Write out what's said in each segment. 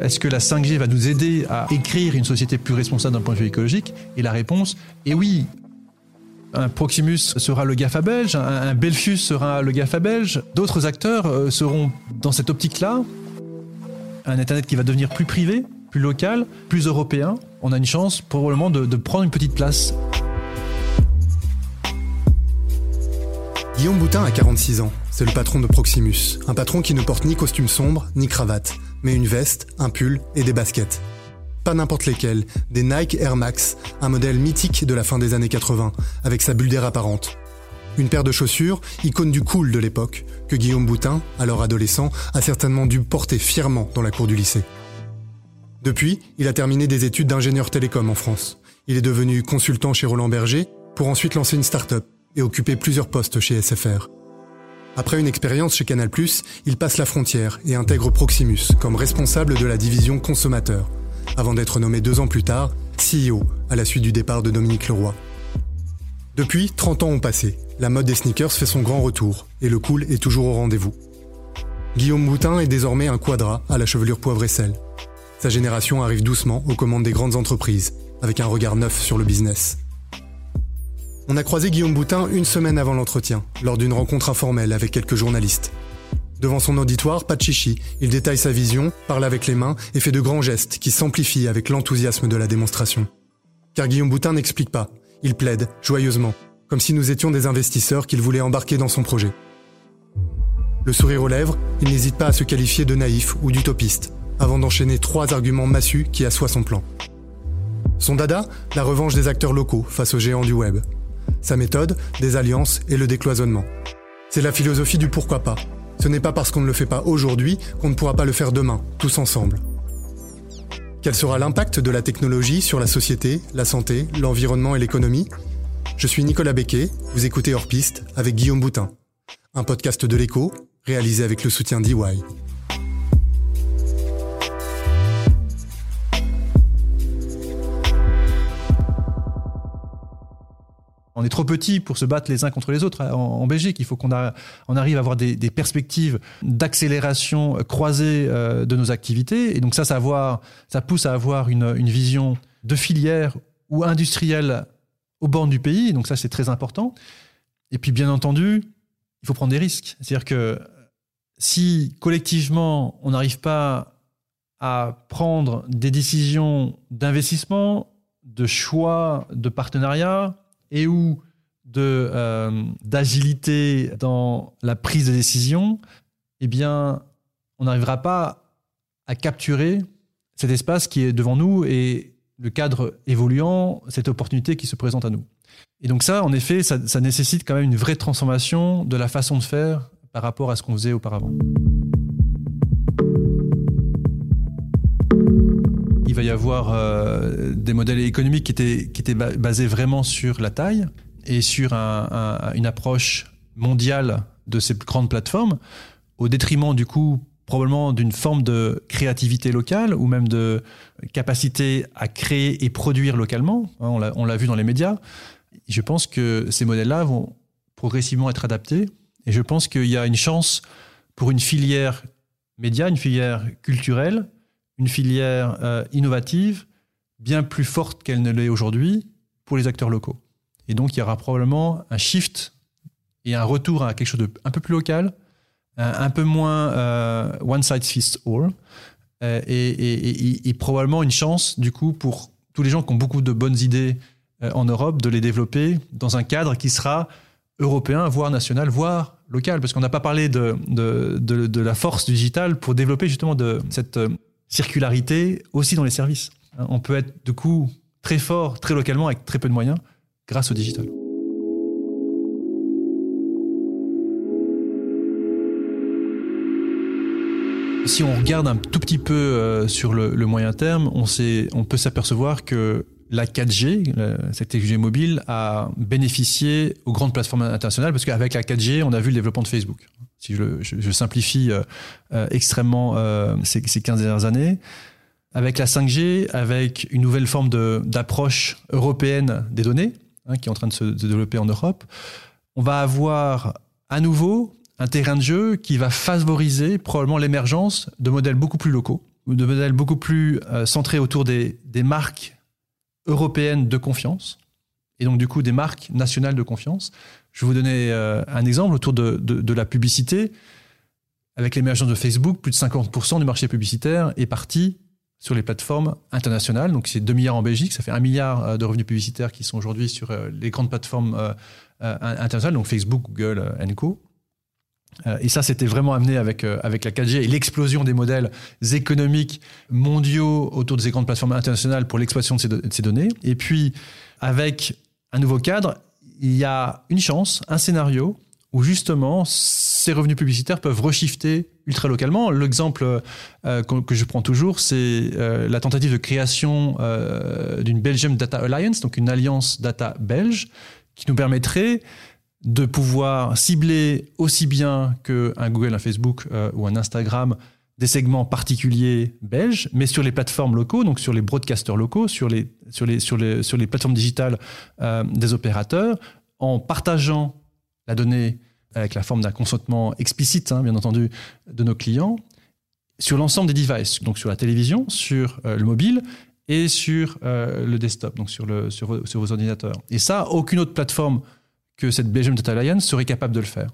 Est-ce que la 5G va nous aider à écrire une société plus responsable d'un point de vue écologique? Et la réponse est oui. Un Proximus sera le GAFA belge, un Belfius sera le GAFA belge, d'autres acteurs euh, seront dans cette optique-là. Un Internet qui va devenir plus privé, plus local, plus européen. On a une chance probablement de, de prendre une petite place. Guillaume Boutin a 46 ans. C'est le patron de Proximus. Un patron qui ne porte ni costume sombre, ni cravate, mais une veste, un pull et des baskets pas n'importe lesquels, des Nike Air Max, un modèle mythique de la fin des années 80, avec sa bulle d'air apparente. Une paire de chaussures, icône du cool de l'époque, que Guillaume Boutin, alors adolescent, a certainement dû porter fièrement dans la cour du lycée. Depuis, il a terminé des études d'ingénieur télécom en France. Il est devenu consultant chez Roland Berger, pour ensuite lancer une start-up et occuper plusieurs postes chez SFR. Après une expérience chez Canal+, il passe la frontière et intègre Proximus comme responsable de la division consommateur, avant d'être nommé deux ans plus tard CEO à la suite du départ de Dominique Leroy. Depuis, 30 ans ont passé. La mode des sneakers fait son grand retour et le cool est toujours au rendez-vous. Guillaume Boutin est désormais un quadra à la chevelure poivre et sel. Sa génération arrive doucement aux commandes des grandes entreprises, avec un regard neuf sur le business. On a croisé Guillaume Boutin une semaine avant l'entretien, lors d'une rencontre informelle avec quelques journalistes. Devant son auditoire, pas de chichi, il détaille sa vision, parle avec les mains et fait de grands gestes qui s'amplifient avec l'enthousiasme de la démonstration. Car Guillaume Boutin n'explique pas, il plaide, joyeusement, comme si nous étions des investisseurs qu'il voulait embarquer dans son projet. Le sourire aux lèvres, il n'hésite pas à se qualifier de naïf ou d'utopiste, avant d'enchaîner trois arguments massus qui assoient son plan. Son dada, la revanche des acteurs locaux face aux géants du web. Sa méthode, des alliances et le décloisonnement. C'est la philosophie du pourquoi pas, ce n'est pas parce qu'on ne le fait pas aujourd'hui qu'on ne pourra pas le faire demain, tous ensemble. Quel sera l'impact de la technologie sur la société, la santé, l'environnement et l'économie? Je suis Nicolas Becquet, vous écoutez Hors Piste avec Guillaume Boutin, un podcast de l'écho réalisé avec le soutien d'EY. On est trop petit pour se battre les uns contre les autres en, Belgique. Il faut qu'on arrive à avoir des, perspectives d'accélération croisée euh, de nos activités. Et donc ça, ça, pousse à avoir une, vision de filière ou industrielle au bord du pays. Donc ça, c'est très important. Et puis, bien entendu, il faut prendre des risques. C'est-à-dire que si collectivement, on n'arrive pas à prendre des décisions d'investissement, de choix, de partenariat, et ou de euh, d'agilité dans la prise de décision, eh bien, on n'arrivera pas à capturer cet espace qui est devant nous et le cadre évoluant, cette opportunité qui se présente à nous. Et donc ça, en effet, ça, ça nécessite quand même une vraie transformation de la façon de faire par rapport à ce qu'on faisait auparavant. Y avoir euh, des modèles économiques qui étaient, qui étaient basés vraiment sur la taille et sur une approche mondiale de ces grandes plateformes, au détriment du coup probablement d'une forme de créativité locale ou même de capacité à créer et produire localement. Hein, on l'a vu dans les médias. Je pense que ces modèles-là vont progressivement être adaptés et je pense qu'il y a une chance pour une filière média, une filière culturelle, une filière euh, innovative bien plus forte qu'elle ne l'est aujourd'hui pour les acteurs locaux. Et donc, il y aura probablement un shift et un retour à quelque chose de un peu plus local, un, peu moins euh, one size fits all, euh, et, probablement une chance, du coup, pour tous les gens qui ont beaucoup de bonnes idées en Europe, de les développer dans un cadre qui sera européen, voire national, voire local, parce qu'on n'a pas parlé de, de, de, la force digitale pour développer justement de cette circularité aussi dans les services. On peut être de coup très fort, très localement, avec très peu de moyens, grâce au digital. Si on regarde un tout petit peu euh, sur le, moyen terme, on, on peut s'apercevoir que la 4G, cette technologie mobile, a bénéficié aux grandes plateformes internationales parce qu'avec la 4G, on a vu le développement de Facebook si je, simplifie euh, euh, extrêmement euh, ces, 15 dernières années. Avec la 5G, avec une nouvelle forme d'approche européenne des données, hein, qui est en train de se développer en Europe, on va avoir à nouveau un terrain de jeu qui va favoriser probablement l'émergence de modèles beaucoup plus locaux, de modèles beaucoup plus centrés autour des, marques européennes de confiance, et donc du coup des marques nationales de confiance. Je vais vous donner euh, un exemple autour de, la publicité. Avec l'émergence de Facebook, plus de 50% du marché publicitaire est parti sur les plateformes internationales. Donc c'est 2 milliards en Belgique, ça fait 1 milliard euh, de revenus publicitaires qui sont aujourd'hui sur les grandes plateformes internationales, donc Facebook, Google Co. Euh, et ça, c'était vraiment amené avec, euh, avec la 4G et l'explosion des modèles économiques mondiaux autour de ces grandes plateformes internationales pour l'exploitation de, ces données. Et puis, avec un nouveau cadre, il y a une chance, un scénario où justement ces revenus publicitaires peuvent reshifter ultra localement. L'exemple euh, que, je prends toujours, c'est la tentative de création d'une Belgium Data Alliance, donc une alliance data belge, qui nous permettrait de pouvoir cibler aussi bien qu'un Google, un Facebook euh, ou un Instagram des segments particuliers belges, mais sur les plateformes locaux, donc sur les broadcasters locaux, sur les, sur les, sur les, sur les plateformes digitales euh, des opérateurs, en partageant la donnée avec la forme d'un consentement explicite, hein, bien entendu, de nos clients, sur l'ensemble des devices, donc sur la télévision, sur euh, le mobile et sur le desktop, donc sur, le, sur vos ordinateurs. Et ça, aucune autre plateforme que cette Belgium Data Alliance serait capable de le faire.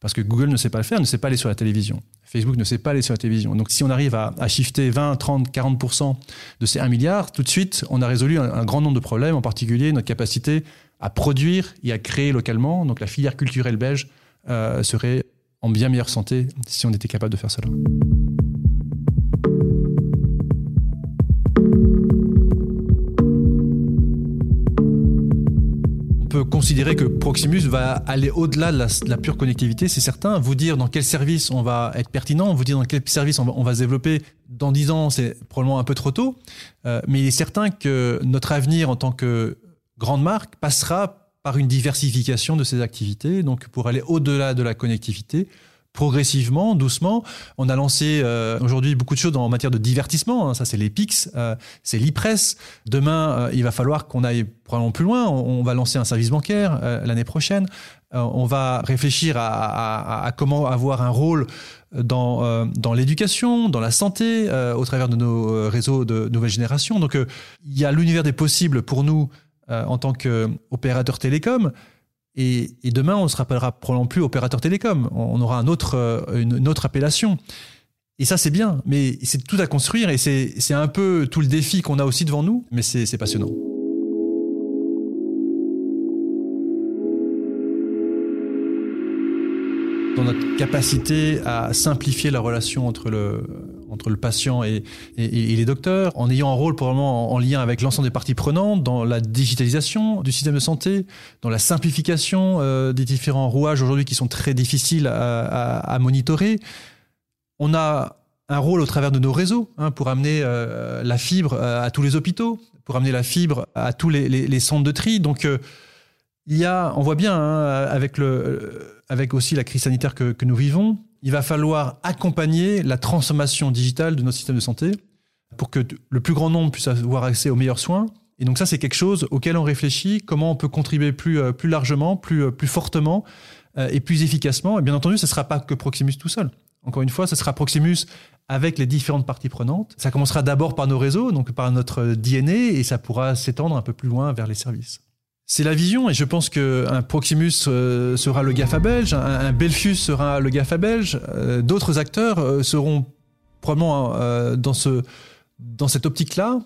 Parce que Google ne sait pas le faire, ne sait pas aller sur la télévision. Facebook ne sait pas aller sur la télévision. Donc si on arrive à, shifter 20, 30, 40% de ces 1 milliard, tout de suite, on a résolu un, grand nombre de problèmes, en particulier notre capacité à produire et à créer localement. Donc la filière culturelle belge euh, serait en bien meilleure santé si on était capable de faire cela. Considérer que Proximus va aller au-delà de, la, pure connectivité, c'est certain. Vous dire dans quel service on va être pertinent, vous dire dans quel service on va, se développer dans 10 ans, c'est probablement un peu trop tôt. Euh, mais il est certain que notre avenir en tant que grande marque passera par une diversification de ses activités, donc pour aller au-delà de la connectivité, progressivement, doucement. On a lancé euh, aujourd'hui beaucoup de choses en matière de divertissement. Hein. Ça, c'est les PIX, euh, c'est l'e-press. Demain, euh, il va falloir qu'on aille probablement plus loin. On, va lancer un service bancaire l'année prochaine. on va réfléchir à, comment avoir un rôle dans, dans l'éducation, dans la santé, au travers de nos réseaux de nouvelle génération. Donc, il y a l'univers des possibles pour nous en tant qu'opérateur télécom. Et, demain, on ne se rappellera probablement plus opérateur télécom. On aura euh, une, autre appellation. Et ça, c'est bien, mais c'est tout à construire et c'est un peu tout le défi qu'on a aussi devant nous, mais c'est passionnant. Dans notre capacité à simplifier la relation entre le, entre le patient et, les docteurs, en ayant un rôle probablement en, lien avec l'ensemble des parties prenantes dans la digitalisation du système de santé, dans la simplification euh, des différents rouages aujourd'hui qui sont très difficiles à, monitorer. On a un rôle au travers de nos réseaux hein, pour amener euh, la fibre euh, à tous les hôpitaux, pour amener la fibre à tous les, centres de tri. Donc, il y a, on voit bien hein, avec, le, avec aussi la crise sanitaire que nous vivons, il va falloir accompagner la transformation digitale de notre système de santé pour que le plus grand nombre puisse avoir accès aux meilleurs soins. Et donc ça, c'est quelque chose auquel on réfléchit, comment on peut contribuer plus, euh, plus largement, plus, euh, plus fortement euh, et plus efficacement. Et bien entendu, ce ne sera pas que Proximus tout seul. Encore une fois, ce sera Proximus avec les différentes parties prenantes. Ça commencera d'abord par nos réseaux, donc par notre DNA, et ça pourra s'étendre un peu plus loin vers les services. C'est la vision et je pense qu'un Proximus euh, sera le GAFA belge, un, Belfius sera le GAFA belge, euh, d'autres acteurs euh, seront probablement dans, ce, dans cette optique-là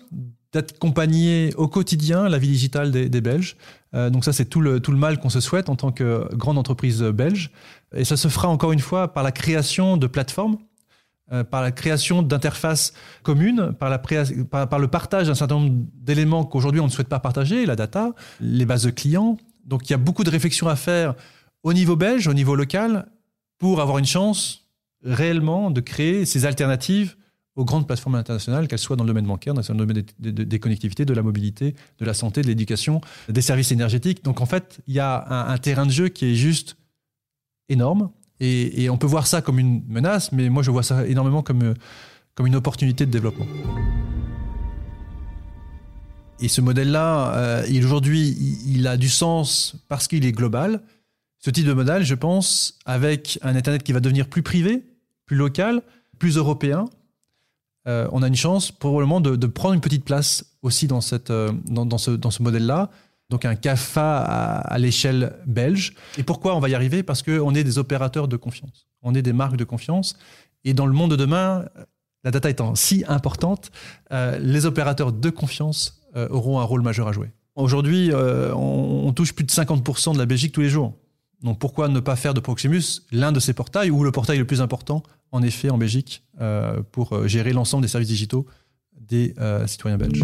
d'accompagner au quotidien la vie digitale des, des Belges. donc ça, c'est tout le, tout le mal qu'on se souhaite en tant que grande entreprise belge. Et ça se fera encore une fois par la création de plateformes par la création d'interfaces communes, par, le partage d'un certain nombre d'éléments qu'aujourd'hui on ne souhaite pas partager, la data, les bases de clients. Donc il y a beaucoup de réflexions à faire au niveau belge, au niveau local, pour avoir une chance réellement de créer ces alternatives aux grandes plateformes internationales, qu'elles soient dans le domaine bancaire, dans le domaine des, connectivités, de la mobilité, de la santé, de l'éducation, des services énergétiques. Donc en fait, il y a un terrain de jeu qui est juste énorme et, on peut voir ça comme une menace, mais moi je vois ça énormément comme, comme une opportunité de développement. Et ce modèle-là, euh, aujourd'hui, il, a du sens parce qu'il est global. Ce type de modèle, je pense, avec un Internet qui va devenir plus privé, plus local, plus européen, euh, on a une chance probablement de, prendre une petite place aussi dans, cette, euh, dans, ce, dans ce modèle-là. Donc un CAFA à, l'échelle belge. Et pourquoi on va y arriver? Parce qu'on est des opérateurs de confiance. On est des marques de confiance. Et dans le monde de demain, la data étant si importante, euh, les opérateurs de confiance euh, auront un rôle majeur à jouer. Aujourd'hui, euh, on, on, touche plus de 50% de la Belgique tous les jours. Donc pourquoi ne pas faire de Proximus l'un de ces portails ou le portail le plus important, en effet, en Belgique, pour gérer l'ensemble des services digitaux des citoyens belges?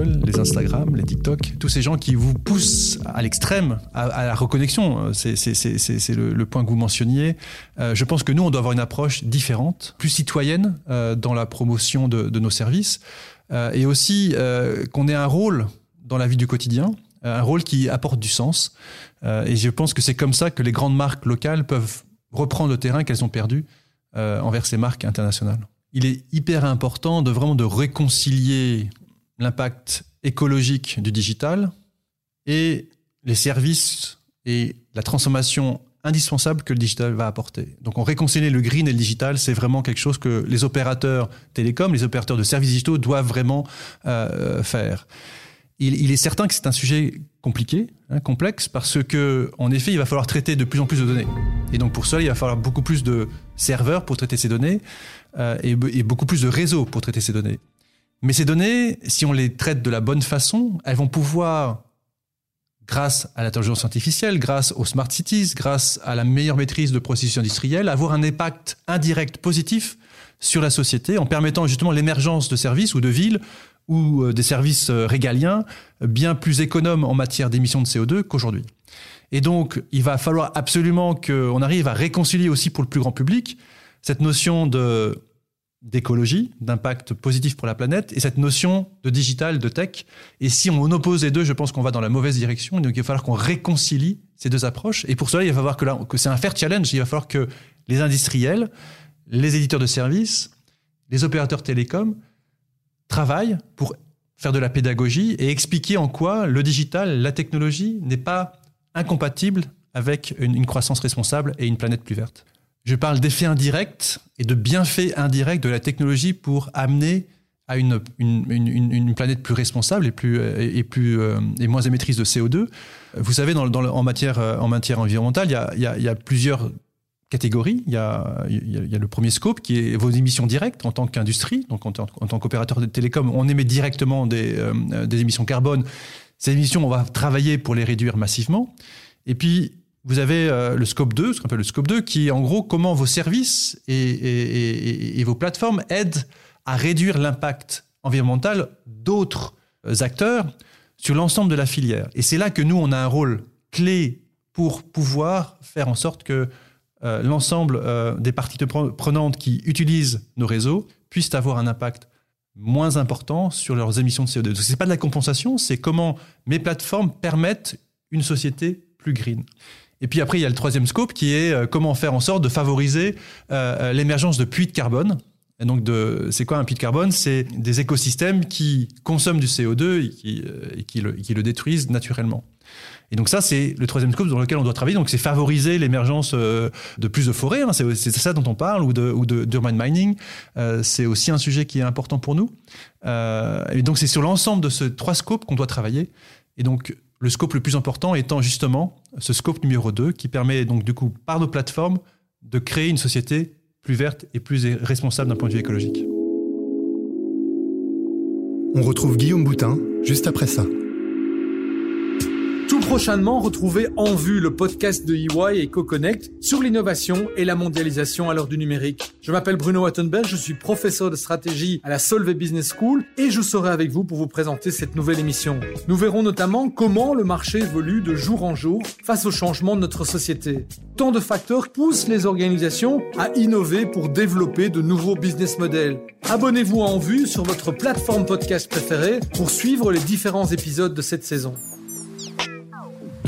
Les Instagram, les TikTok, tous ces gens qui vous poussent à l'extrême, à, la reconnexion, c'est le, point que vous mentionniez. Euh, je pense que nous, on doit avoir une approche différente, plus citoyenne euh, dans la promotion de, nos services, euh, et aussi euh, qu'on ait un rôle dans la vie du quotidien, un rôle qui apporte du sens. Euh, et je pense que c'est comme ça que les grandes marques locales peuvent reprendre le terrain qu'elles ont perdu envers ces marques internationales il est hyper important de vraiment de réconcilier l'impact écologique du digital et les services et la transformation indispensable que le digital va apporter. Donc on réconcilie le green et le digital, c'est vraiment quelque chose que les opérateurs télécoms, les opérateurs de services digitaux doivent vraiment euh, faire. Il, est certain que c'est un sujet compliqué, hein, complexe, parce que en effet, il va falloir traiter de plus en plus de données. Et donc pour cela, il va falloir beaucoup plus de serveurs pour traiter ces données euh, et beaucoup plus de réseaux pour traiter ces données. Mais ces données, si on les traite de la bonne façon, elles vont pouvoir, grâce à l'intelligence artificielle, grâce aux smart cities, grâce à la meilleure maîtrise de processus industriels, avoir un impact indirect positif sur la société en permettant justement l'émergence de services ou de villes ou euh, des services euh, régaliens bien plus économes en matière d'émissions de CO2 qu'aujourd'hui. Et donc, il va falloir absolument qu'on arrive à réconcilier aussi pour le plus grand public cette notion de d'écologie, d'impact positif pour la planète, et cette notion de digital, de tech. Et si on oppose les deux, je pense qu'on va dans la mauvaise direction. Donc il va falloir qu'on réconcilie ces deux approches. Et pour cela, il va falloir que, là, que c'est un fair challenge. Il va falloir que les industriels, les éditeurs de services, les opérateurs télécoms travaillent pour faire de la pédagogie et expliquer en quoi le digital, la technologie n'est pas incompatible avec une, une croissance responsable et une planète plus verte. Je parle d'effets indirects et de bienfaits indirects de la technologie pour amener à une, une, une, planète plus responsable et, plus, et, plus, euh, et moins émettrice de CO2. Vous savez, en, matière, en matière environnementale, il y a, plusieurs catégories. Il y, a, il y, a, le premier scope qui est vos émissions directes en tant qu'industrie. Donc, en, tant qu'opérateur de télécom, on émet directement des, euh, des émissions carbone. Ces émissions, on va travailler pour les réduire massivement. Et puis, vous avez euh, le scope 2, ce qu'on appelle le scope 2, qui est en gros comment vos services et, vos plateformes aident à réduire l'impact environnemental d'autres euh, acteurs sur l'ensemble de la filière. Et c'est là que nous, on a un rôle clé pour pouvoir faire en sorte que euh, l'ensemble des parties prenantes qui utilisent nos réseaux puissent avoir un impact moins important sur leurs émissions de CO2. Ce n'est pas de la compensation, c'est comment mes plateformes permettent une société plus green. Et puis après, il y a le troisième scope qui est euh, comment faire en sorte de favoriser euh, l'émergence de puits de carbone. Et donc, c'est quoi un puits de carbone? C'est des écosystèmes qui consomment du CO2 et qui, euh, le, détruisent naturellement. Et donc ça, c'est le troisième scope dans lequel on doit travailler. Donc c'est favoriser l'émergence euh, de plus de forêts. Hein, c'est, ça dont on parle, ou ou de d'urban mining. Euh, c'est aussi un sujet qui est important pour nous. Euh, et donc c'est sur l'ensemble de ces trois scopes qu'on doit travailler. Et donc le scope le plus important étant justement ce scope numéro 2 qui permet donc du coup par nos plateformes de créer une société plus verte et plus responsable d'un point de vue écologique. On retrouve Guillaume Boutin juste après ça prochainement, retrouvez En Vue, le podcast de EY et CoConnect sur l'innovation et la mondialisation à l'heure du numérique. Je m'appelle Bruno Wattenberg, je suis professeur de stratégie à la Solvay Business School et je serai avec vous pour vous présenter cette nouvelle émission. Nous verrons notamment comment le marché évolue de jour en jour face au changement de notre société. Tant de facteurs poussent les organisations à innover pour développer de nouveaux business models. Abonnez-vous à En Vue sur votre plateforme podcast préférée pour suivre les différents épisodes de cette saison.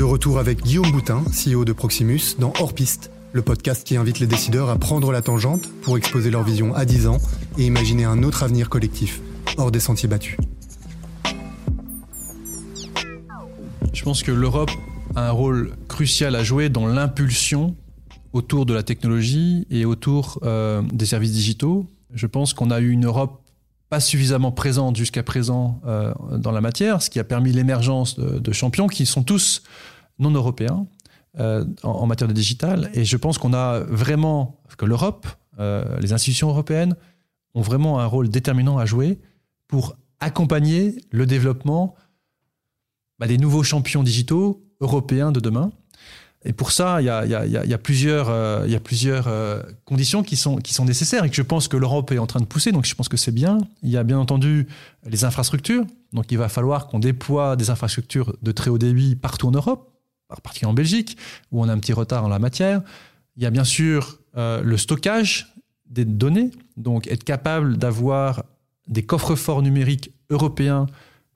Retour avec Guillaume Boutin, CEO de Proximus, dans Hors Piste, le podcast qui invite les décideurs à prendre la tangente pour exposer leur vision à 10 ans et imaginer un autre avenir collectif, hors des sentiers battus. Je pense que l'Europe a un rôle crucial à jouer dans l'impulsion autour de la technologie et autour euh, des services digitaux. Je pense qu'on a eu une Europe pas suffisamment présente jusqu'à présent euh, dans la matière, ce qui a permis l'émergence de, champions qui sont tous non européens euh, en, matière de digital. Et je pense qu'on a vraiment, que l'Europe, les institutions européennes, ont vraiment un rôle déterminant à jouer pour accompagner le développement bah, des nouveaux champions digitaux européens de demain. Et pour ça, il y a, plusieurs, euh, y a plusieurs euh, conditions qui sont, qui sont nécessaires et que je pense que l'Europe est en train de pousser. Donc je pense que c'est bien. Il y a bien entendu les infrastructures. Donc il va falloir qu'on déploie des infrastructures de très haut débit partout en Europe, particulièrement en Belgique, où on a un petit retard en la matière. Il y a bien sûr euh, le stockage des données. Donc être capable d'avoir des coffres-forts numériques européens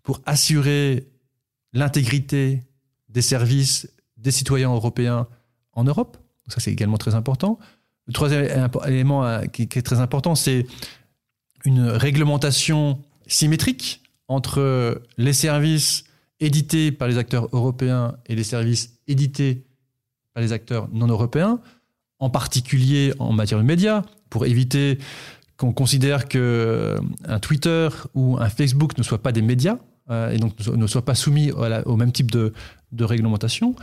pour assurer l'intégrité des services des citoyens européens en Europe. Ça, c'est également très important. Le troisième élément euh, qui, est très important, c'est une réglementation symétrique entre les services édités par les acteurs européens et les services édités par les acteurs non européens, en particulier en matière de médias, pour éviter qu'on considère qu'un euh, Twitter ou un Facebook ne soient pas des médias euh, et donc ne soient pas soumis au même type de réglementation.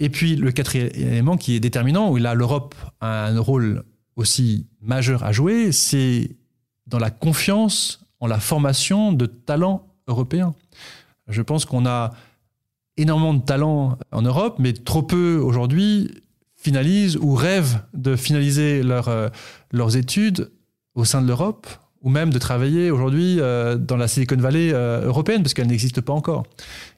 Et puis le quatrième élément qui est déterminant, où là l'Europe a un rôle aussi majeur à jouer, c'est dans la confiance en la formation de talents européens. Je pense qu'on a énormément de talents en Europe, mais trop peu aujourd'hui finalisent ou rêvent de finaliser euh, leurs études au sein de l'Europe, ou même de travailler aujourd'hui euh, dans la Silicon Valley euh, européenne, parce qu'elle n'existe pas encore.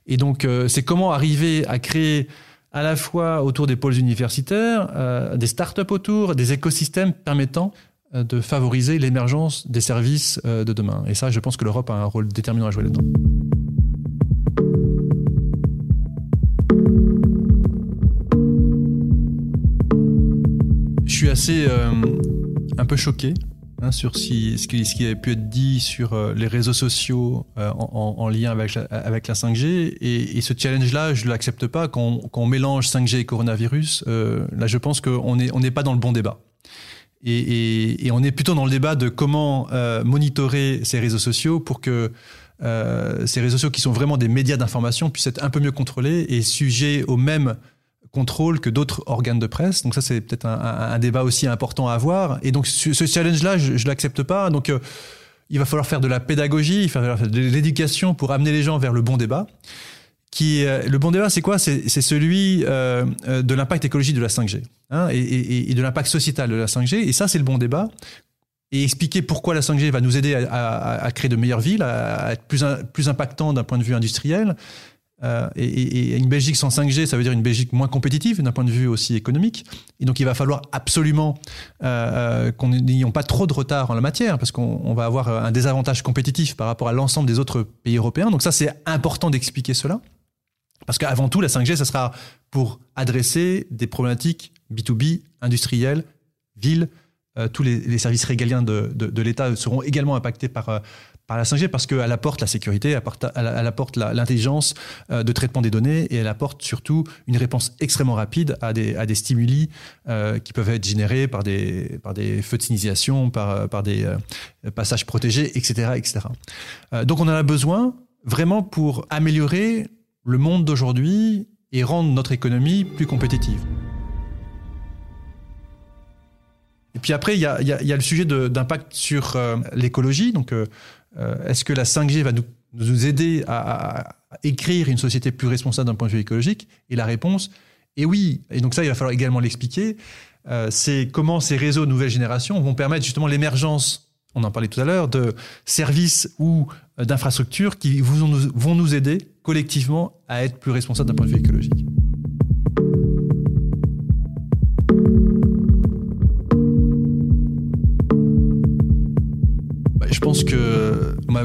Et donc, c'est comment arriver à créer à la fois autour des pôles universitaires, des startups autour, des écosystèmes permettant de favoriser l'émergence des services de demain. Et ça, je pense que l'Europe a un rôle déterminant à jouer là-dedans. Assez un peu choqué Hein, sur ce, qui, ce, qui, avait pu être dit sur euh, les réseaux sociaux euh, en, en, lien avec la, avec la 5G. Et, ce challenge-là, je ne l'accepte pas. Quand, on mélange 5G et coronavirus, euh, là, je pense qu'on n'est pas dans le bon débat. Et, et, on est plutôt dans le débat de comment monitorer ces réseaux sociaux pour que ces réseaux sociaux qui sont vraiment des médias d'information puissent être un peu mieux contrôlés et sujets aux mêmes contrôle que d'autres organes de presse. Donc ça, c'est peut-être un, débat aussi important à avoir. Et donc ce, challenge-là, je ne l'accepte pas. Donc euh, il va falloir faire de la pédagogie, faire de l'éducation pour amener les gens vers le bon débat. Qui, euh, le bon débat, c'est quoi? C'est celui euh, de l'impact écologique de la 5G hein, et, de l'impact sociétal de la 5G. Et ça, c'est le bon débat. Et expliquer pourquoi la 5G va nous aider à, créer de meilleures villes, à, être plus, plus impactant d'un point de vue industriel, euh, et, une Belgique sans 5G, ça veut dire une Belgique moins compétitive d'un point de vue aussi économique. Et donc il va falloir absolument euh, euh qu'on n'ayons pas trop de retard en la matière, parce qu'on va avoir un désavantage compétitif par rapport à l'ensemble des autres pays européens. Donc ça, c'est important d'expliquer cela. Parce qu'avant tout, la 5G, ça sera pour adresser des problématiques B2B, industrielles, villes. Euh, tous les, services régaliens de, de l'État seront également impactés par par la 5G parce qu'elle apporte la sécurité, elle apporte l'intelligence euh, de traitement des données et elle apporte surtout une réponse extrêmement rapide à des, stimuli euh, qui peuvent être générés par des, feux de signalisation, par, euh, des passages protégés, etc. etc. donc on en a besoin vraiment pour améliorer le monde d'aujourd'hui et rendre notre économie plus compétitive. Et puis après, il y a, le sujet d'impact sur l'écologie. Donc, est-ce que la 5G va nous, nous aider à, écrire une société plus responsable d'un point de vue écologique? Et la réponse est oui. Et donc ça, il va falloir également l'expliquer. Euh, c'est comment ces réseaux nouvelle génération vont permettre justement l'émergence, on en parlait tout à l'heure, de services ou euh, d'infrastructures qui vont nous aider collectivement à être plus responsables d'un point de vue écologique.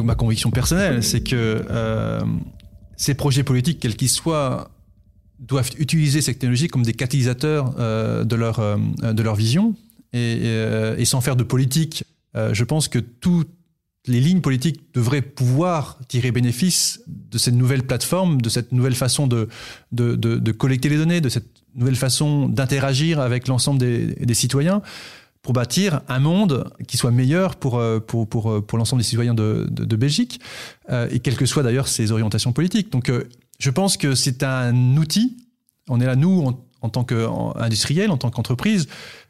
Ma, conviction personnelle, c'est que euh, ces projets politiques, quels qu'ils soient, doivent utiliser cette technologie comme des catalysateurs euh, de, leur, euh, de leur vision. Et, sans faire de politique je pense que toutes les lignes politiques devraient pouvoir tirer bénéfice de cette nouvelle plateforme, de cette nouvelle façon de, de, de, collecter les données, de cette nouvelle façon d'interagir avec l'ensemble des, citoyens pour bâtir un monde qui soit meilleur pour, pour, pour, pour l'ensemble des citoyens de, de, Belgique, et quelles que soient d'ailleurs ses orientations politiques. Donc je pense que c'est un outil, on est là, nous, en, tant qu'industriel, en tant qu'entreprise,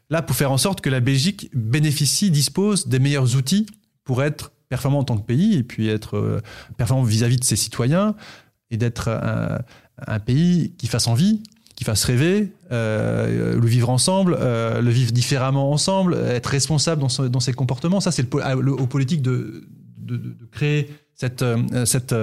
là pour faire en sorte que la Belgique bénéficie, dispose des meilleurs outils pour être performant en tant que pays et puis être euh, performant vis-à-vis de ses citoyens et d'être un, pays qui fasse envie, qui fasse rêver, euh, le vivre ensemble, euh, le vivre différemment ensemble, être responsable dans, ses comportements. Ça, c'est aux politiques de, de, créer cette, cette,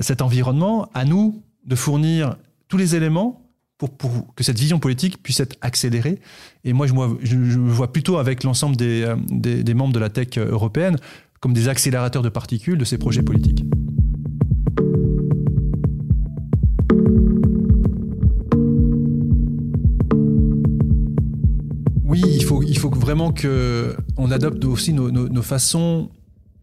cet environnement. À nous de fournir tous les éléments pour, que cette vision politique puisse être accélérée. Et moi, je, moi, je, vois plutôt avec l'ensemble des, des, membres de la tech européenne comme des accélérateurs de particules de ces projets politiques. Il faut, il faut vraiment qu'on adopte aussi nos, façons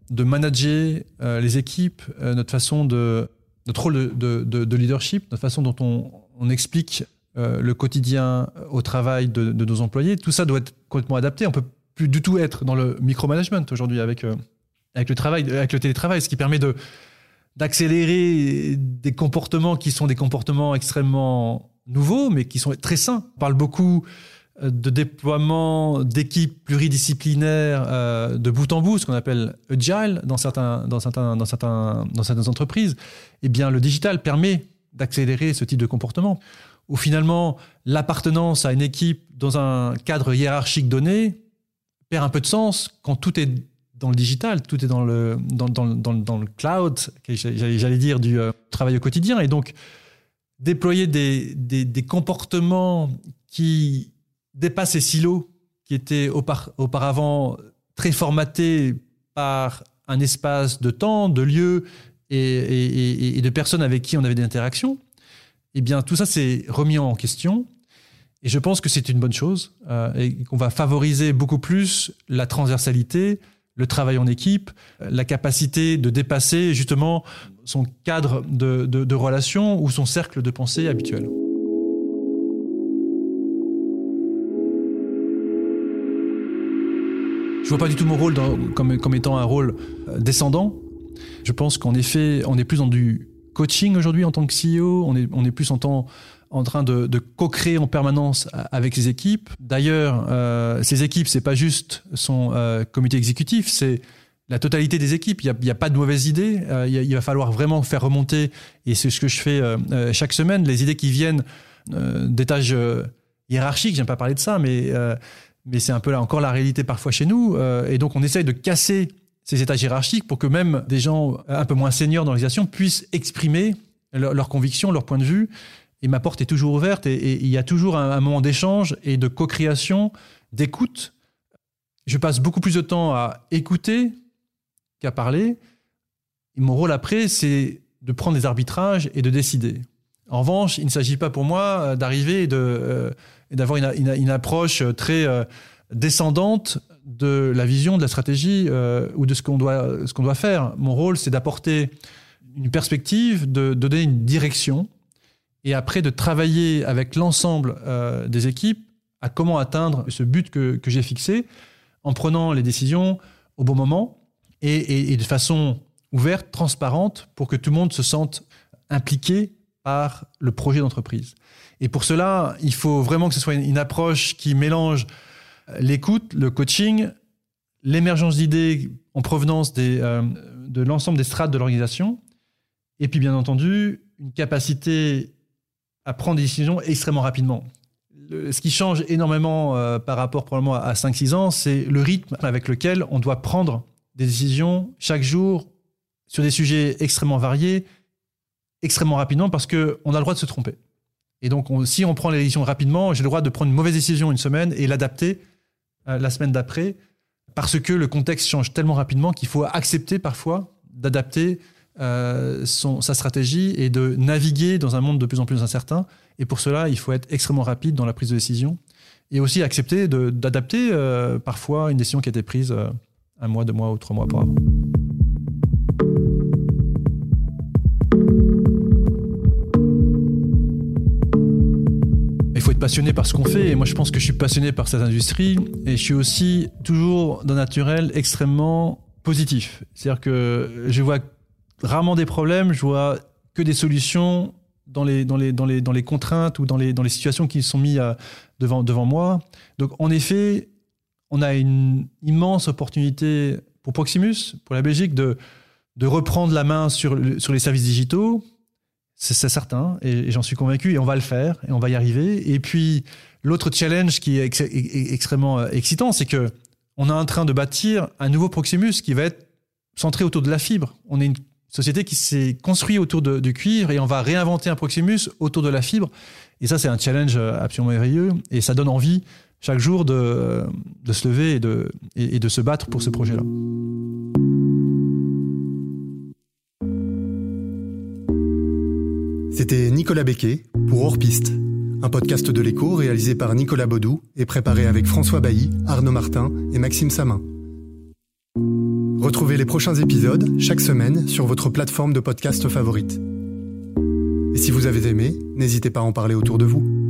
de manager euh, les équipes, euh, notre façon de rôle de, leadership, notre façon dont on, explique euh, le quotidien au travail de, nos employés. Tout ça doit être complètement adapté. On peut plus du tout être dans le micromanagement aujourd'hui avec avec le travail, avec le télétravail, ce qui permet de d'accélérer des comportements qui sont des comportements extrêmement nouveaux, mais qui sont très sains. On parle beaucoup de déploiement d'équipes pluridisciplinaires euh, de bout en bout, ce qu'on appelle agile dans certains, dans certains, dans certains, dans certaines entreprises. Eh bien, le digital permet d'accélérer ce type de comportement. Où finalement, l'appartenance à une équipe dans un cadre hiérarchique donné perd un peu de sens quand tout est dans le digital, tout est dans le, dans, dans, dans, le cloud, j'allais dire du euh, travail au quotidien. Et donc, déployer des, des, comportements qui dépassent ces silos qui étaient auparavant très formatés par un espace de temps, de lieu et, de personnes avec qui on avait des interactions, eh bien, tout ça s'est remis en question. Et je pense que c'est une bonne chose euh, et qu'on va favoriser beaucoup plus la transversalité, le travail en équipe, la capacité de dépasser justement son cadre de, de, relation ou son cercle de pensée habituel. Vois pas du tout mon rôle comme, étant un rôle euh, descendant. Je pense qu'en effet, on est plus dans du coaching aujourd'hui en tant que CEO, on est, plus en train de, co-créer en permanence avec ses équipes. D'ailleurs, euh, ces équipes, c'est pas juste son euh, comité exécutif, c'est la totalité des équipes. Il n'y a, pas de mauvaises idées. Euh, il, va falloir vraiment faire remonter, et c'est ce que je fais chaque semaine, les idées qui viennent d'étages hiérarchiques. J'aime pas parler de ça, mais mais c'est un peu là encore la réalité parfois chez nous. et donc, on essaye de casser ces étages hiérarchiques pour que même des gens un peu moins seniors dans l'organisation puissent exprimer leurs convictions, leur point de vue et ma porte est toujours ouverte et, il y a toujours un, moment d'échange et de co-création, d'écoute. Je passe beaucoup plus de temps à écouter qu'à parler. Et mon rôle après, c'est de prendre des arbitrages et de décider. En revanche, il ne s'agit pas pour moi euh, d'arriver et euh, d'avoir une, approche très euh, descendante de la vision, de la stratégie ou de ce qu'on doit, doit faire. Mon rôle, c'est d'apporter une perspective, de donner une direction et après de travailler avec l'ensemble euh, des équipes à comment atteindre ce but que, j'ai fixé en prenant les décisions au bon moment et, et, de façon ouverte, transparente, pour que tout le monde se sente impliqué par le projet d'entreprise. Et pour cela, il faut vraiment que ce soit une, approche qui mélange l'écoute, le coaching, l'émergence d'idées en provenance euh, de l'ensemble des strates de l'organisation, et puis bien entendu, une capacité à prendre des décisions extrêmement rapidement. ce qui change énormément euh, par rapport probablement à 5-6 ans, c'est le rythme avec lequel on doit prendre des décisions chaque jour sur des sujets extrêmement variés, extrêmement rapidement, parce qu'on a le droit de se tromper. Et donc, si on prend les décisions rapidement, j'ai le droit de prendre une mauvaise décision une semaine et l'adapter euh, la semaine d'après, parce que le contexte change tellement rapidement qu'il faut accepter parfois d'adapter euh, sa stratégie et de naviguer dans un monde de plus en plus incertain. Et pour cela, il faut être extrêmement rapide dans la prise de décision et aussi accepter d'adapter euh, parfois une décision qui a été prise euh, un mois, deux mois ou trois mois auparavant. Passionné par ce qu'on fait et moi je pense que je suis passionné par cette industrie et je suis aussi toujours d'un naturel extrêmement positif. C'est-à-dire que je vois rarement des problèmes, je vois que des solutions dans les, dans les, dans les, dans les contraintes ou dans les, dans les situations qui sont mises devant, devant moi. Donc en effet, on a une immense opportunité pour Proximus, pour la Belgique, de, de reprendre la main sur, sur les services digitaux. C'est certain, et, j'en suis convaincu, et on va le faire, et on va y arriver. Et puis, l'autre challenge qui est extrêmement euh, excitant, c'est que on est en train de bâtir un nouveau Proximus qui va être centré autour de la fibre. On est une société qui s'est construite autour de, du cuivre, et on va réinventer un Proximus autour de la fibre. Et ça, c'est un challenge euh, absolument merveilleux, et ça donne envie chaque jour de, de se lever et de, et, de se battre pour ce projet-là. C'était Nicolas Becquet pour Hors Piste, un podcast de l'écho réalisé par Nicolas Baudou et préparé avec François Bailly, Arnaud Martin et Maxime Samin. Retrouvez les prochains épisodes chaque semaine sur votre plateforme de podcast favorite. Et si vous avez aimé, n'hésitez pas à en parler autour de vous.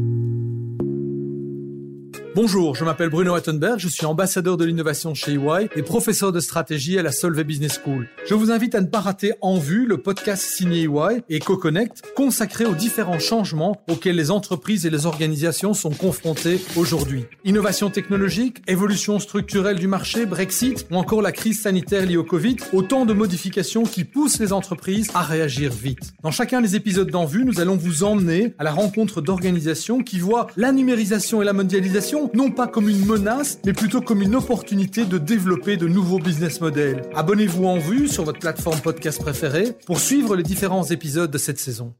Bonjour, je m'appelle Bruno Attenberg, je suis ambassadeur de l'innovation chez EY et professeur de stratégie à la Solvay Business School. Je vous invite à ne pas rater En Vue, le podcast signé EY et CoConnect, consacré aux différents changements auxquels les entreprises et les organisations sont confrontées aujourd'hui. Innovation technologique, évolution structurelle du marché, Brexit ou encore la crise sanitaire liée au Covid, autant de modifications qui poussent les entreprises à réagir vite. Dans chacun des épisodes d'En Vue, nous allons vous emmener à la rencontre d'organisations qui voient la numérisation et la mondialisation non pas comme une menace, mais plutôt comme une opportunité de développer de nouveaux business models. Abonnez-vous en vue sur votre plateforme podcast préférée pour suivre les différents épisodes de cette saison.